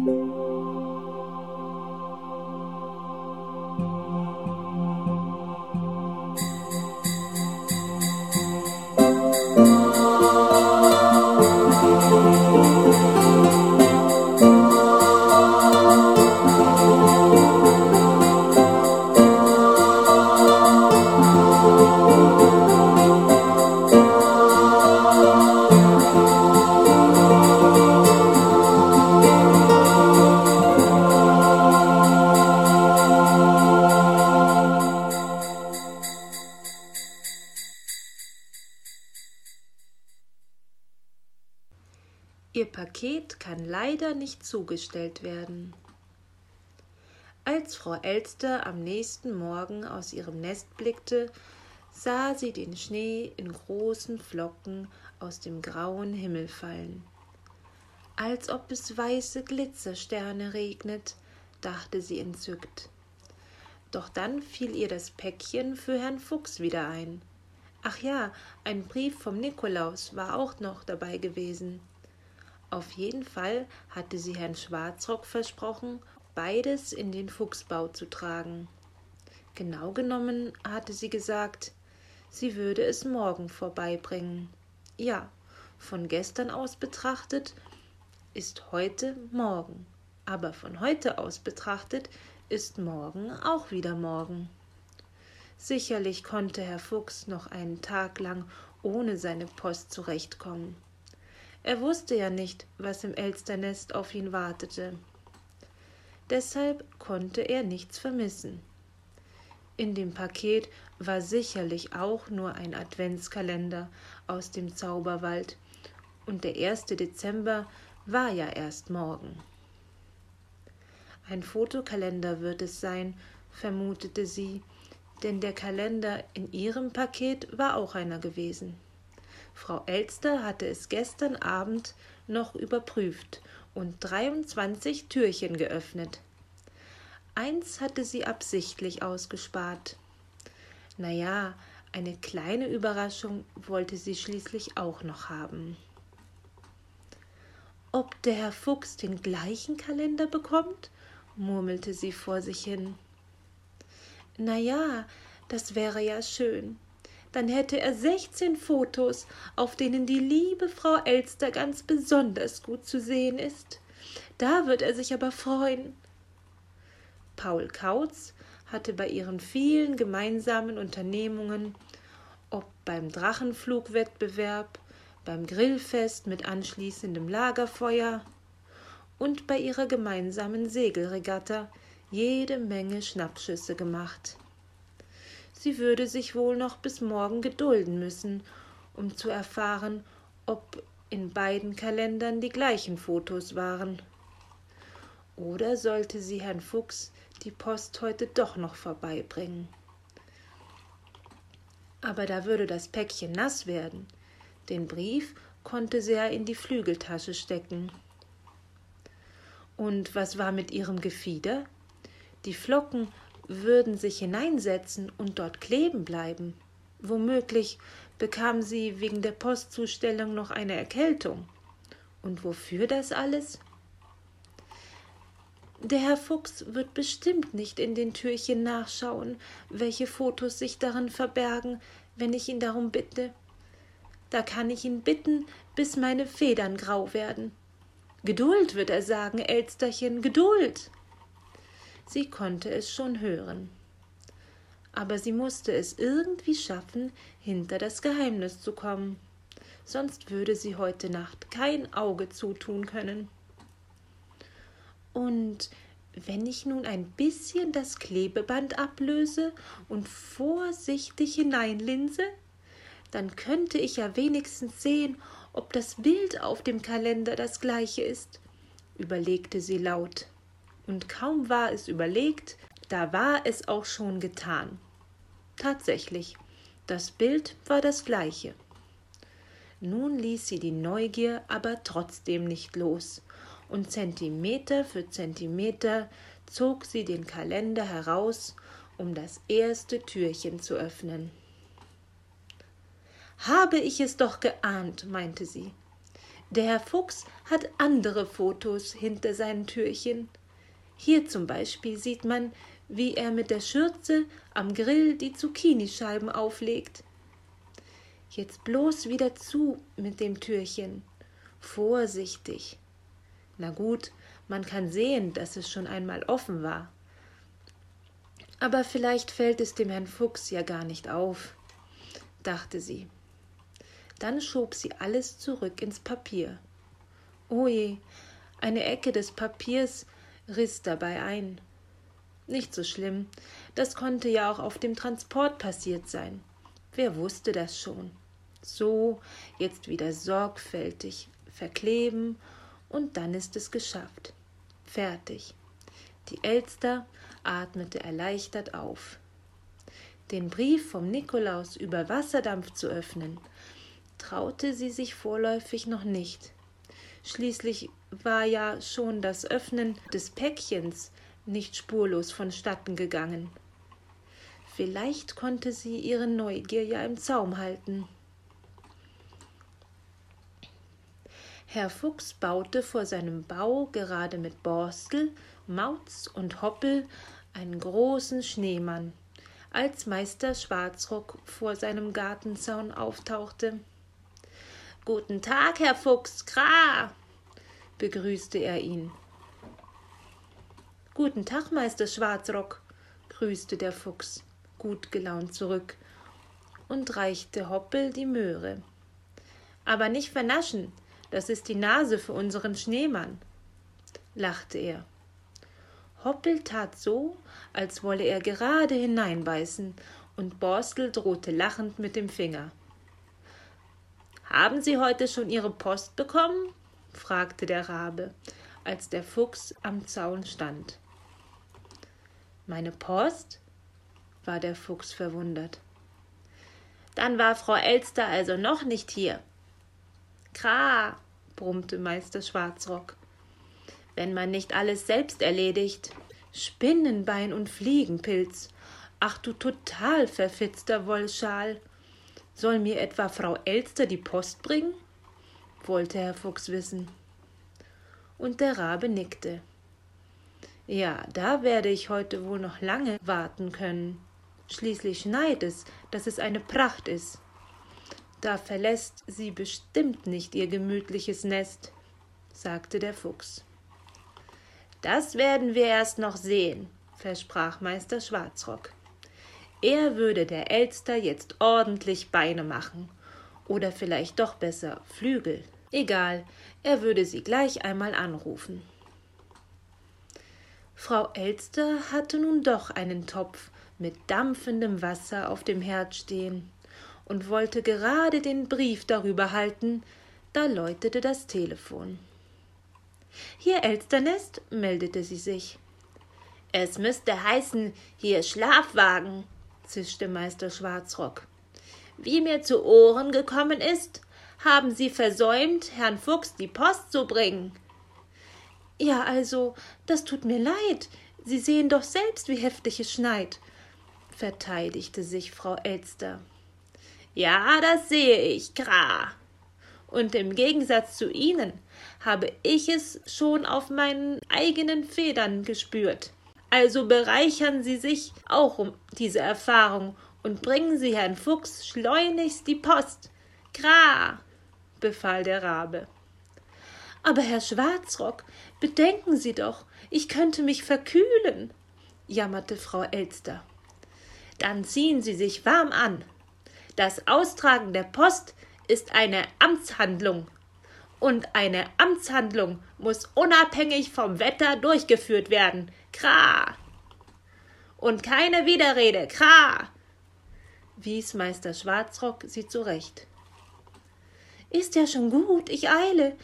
Música Ihr Paket kann leider nicht zugestellt werden. Als Frau Elster am nächsten Morgen aus ihrem Nest blickte, sah sie den Schnee in großen Flocken aus dem grauen Himmel fallen. Als ob es weiße Glitzersterne regnet, dachte sie entzückt. Doch dann fiel ihr das Päckchen für Herrn Fuchs wieder ein. Ach ja, ein Brief vom Nikolaus war auch noch dabei gewesen. Auf jeden Fall hatte sie Herrn Schwarzrock versprochen, beides in den Fuchsbau zu tragen. Genau genommen hatte sie gesagt, sie würde es morgen vorbeibringen. Ja, von gestern aus betrachtet ist heute morgen, aber von heute aus betrachtet ist morgen auch wieder morgen. Sicherlich konnte Herr Fuchs noch einen Tag lang ohne seine Post zurechtkommen. Er wusste ja nicht, was im Elsternest auf ihn wartete. Deshalb konnte er nichts vermissen. In dem Paket war sicherlich auch nur ein Adventskalender aus dem Zauberwald, und der erste Dezember war ja erst morgen. Ein Fotokalender wird es sein, vermutete sie, denn der Kalender in ihrem Paket war auch einer gewesen. Frau Elster hatte es gestern Abend noch überprüft und 23 Türchen geöffnet. Eins hatte sie absichtlich ausgespart. Na ja, eine kleine Überraschung wollte sie schließlich auch noch haben. Ob der Herr Fuchs den gleichen Kalender bekommt? murmelte sie vor sich hin. Na ja, das wäre ja schön dann hätte er sechzehn Fotos, auf denen die liebe Frau Elster ganz besonders gut zu sehen ist. Da wird er sich aber freuen. Paul Kautz hatte bei ihren vielen gemeinsamen Unternehmungen, ob beim Drachenflugwettbewerb, beim Grillfest mit anschließendem Lagerfeuer und bei ihrer gemeinsamen Segelregatta jede Menge Schnappschüsse gemacht sie würde sich wohl noch bis morgen gedulden müssen, um zu erfahren, ob in beiden Kalendern die gleichen Fotos waren. Oder sollte sie Herrn Fuchs die Post heute doch noch vorbeibringen? Aber da würde das Päckchen nass werden. Den Brief konnte sie ja in die Flügeltasche stecken. Und was war mit ihrem Gefieder? Die Flocken würden sich hineinsetzen und dort kleben bleiben. Womöglich bekam sie wegen der Postzustellung noch eine Erkältung. Und wofür das alles? Der Herr Fuchs wird bestimmt nicht in den Türchen nachschauen, welche Fotos sich darin verbergen, wenn ich ihn darum bitte. Da kann ich ihn bitten, bis meine Federn grau werden. Geduld, wird er sagen, Elsterchen, Geduld sie konnte es schon hören. Aber sie musste es irgendwie schaffen, hinter das Geheimnis zu kommen, sonst würde sie heute Nacht kein Auge zutun können. Und wenn ich nun ein bisschen das Klebeband ablöse und vorsichtig hineinlinse, dann könnte ich ja wenigstens sehen, ob das Bild auf dem Kalender das gleiche ist, überlegte sie laut und kaum war es überlegt, da war es auch schon getan. Tatsächlich, das Bild war das gleiche. Nun ließ sie die Neugier aber trotzdem nicht los, und Zentimeter für Zentimeter zog sie den Kalender heraus, um das erste Türchen zu öffnen. Habe ich es doch geahnt, meinte sie. Der Herr Fuchs hat andere Fotos hinter seinen Türchen. Hier zum Beispiel sieht man, wie er mit der Schürze am Grill die Zucchinischeiben auflegt. Jetzt bloß wieder zu mit dem Türchen. Vorsichtig. Na gut, man kann sehen, dass es schon einmal offen war. Aber vielleicht fällt es dem Herrn Fuchs ja gar nicht auf, dachte sie. Dann schob sie alles zurück ins Papier. Oje, eine Ecke des Papiers riss dabei ein. Nicht so schlimm, das konnte ja auch auf dem Transport passiert sein. Wer wusste das schon? So, jetzt wieder sorgfältig verkleben und dann ist es geschafft. Fertig. Die Elster atmete erleichtert auf. Den Brief vom Nikolaus über Wasserdampf zu öffnen, traute sie sich vorläufig noch nicht. Schließlich war ja schon das Öffnen des Päckchens nicht spurlos vonstatten gegangen. Vielleicht konnte sie ihre Neugier ja im Zaum halten. Herr Fuchs baute vor seinem Bau gerade mit Borstel, Mauz und Hoppel einen großen Schneemann, als Meister Schwarzrock vor seinem Gartenzaun auftauchte. Guten Tag, Herr Fuchs, Kra! begrüßte er ihn. Guten Tag, Meister Schwarzrock, grüßte der Fuchs gut gelaunt zurück und reichte Hoppel die Möhre. Aber nicht vernaschen, das ist die Nase für unseren Schneemann, lachte er. Hoppel tat so, als wolle er gerade hineinbeißen, und Borstel drohte lachend mit dem Finger. Haben Sie heute schon Ihre Post bekommen? fragte der Rabe, als der Fuchs am Zaun stand. Meine Post? war der Fuchs verwundert. Dann war Frau Elster also noch nicht hier. Kra, brummte Meister Schwarzrock. Wenn man nicht alles selbst erledigt. Spinnenbein und Fliegenpilz. Ach du total verfitzter Wollschal. Soll mir etwa Frau Elster die Post bringen? wollte Herr Fuchs wissen. Und der Rabe nickte. Ja, da werde ich heute wohl noch lange warten können. Schließlich schneit es, dass es eine Pracht ist. Da verlässt sie bestimmt nicht ihr gemütliches Nest, sagte der Fuchs. Das werden wir erst noch sehen, versprach Meister Schwarzrock. Er würde der Elster jetzt ordentlich Beine machen. Oder vielleicht doch besser Flügel. Egal, er würde sie gleich einmal anrufen. Frau Elster hatte nun doch einen Topf mit dampfendem Wasser auf dem Herd stehen und wollte gerade den Brief darüber halten, da läutete das Telefon. Hier Elsternest, meldete sie sich. Es müsste heißen, hier Schlafwagen, zischte Meister Schwarzrock. Wie mir zu Ohren gekommen ist, haben Sie versäumt, Herrn Fuchs die Post zu bringen. Ja, also, das tut mir leid. Sie sehen doch selbst, wie heftig es schneit, verteidigte sich Frau Elster. Ja, das sehe ich, Gra. Und im Gegensatz zu Ihnen habe ich es schon auf meinen eigenen Federn gespürt. Also bereichern Sie sich auch um diese Erfahrung und bringen Sie Herrn Fuchs schleunigst die Post. Gra, befahl der Rabe. Aber Herr Schwarzrock, bedenken Sie doch, ich könnte mich verkühlen, jammerte Frau Elster. Dann ziehen Sie sich warm an. Das Austragen der Post ist eine Amtshandlung. Und eine Amtshandlung muss unabhängig vom Wetter durchgeführt werden. Kra! Und keine Widerrede. Kra! wies Meister Schwarzrock sie zurecht. Ist ja schon gut, ich eile,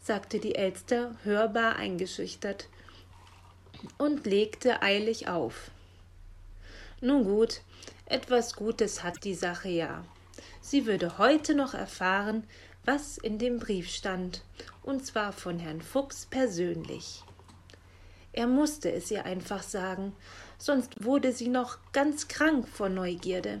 sagte die Elster hörbar eingeschüchtert und legte eilig auf. Nun gut, etwas Gutes hat die Sache ja. Sie würde heute noch erfahren, was in dem Brief stand, und zwar von Herrn Fuchs persönlich. Er musste es ihr einfach sagen, sonst wurde sie noch ganz krank vor Neugierde.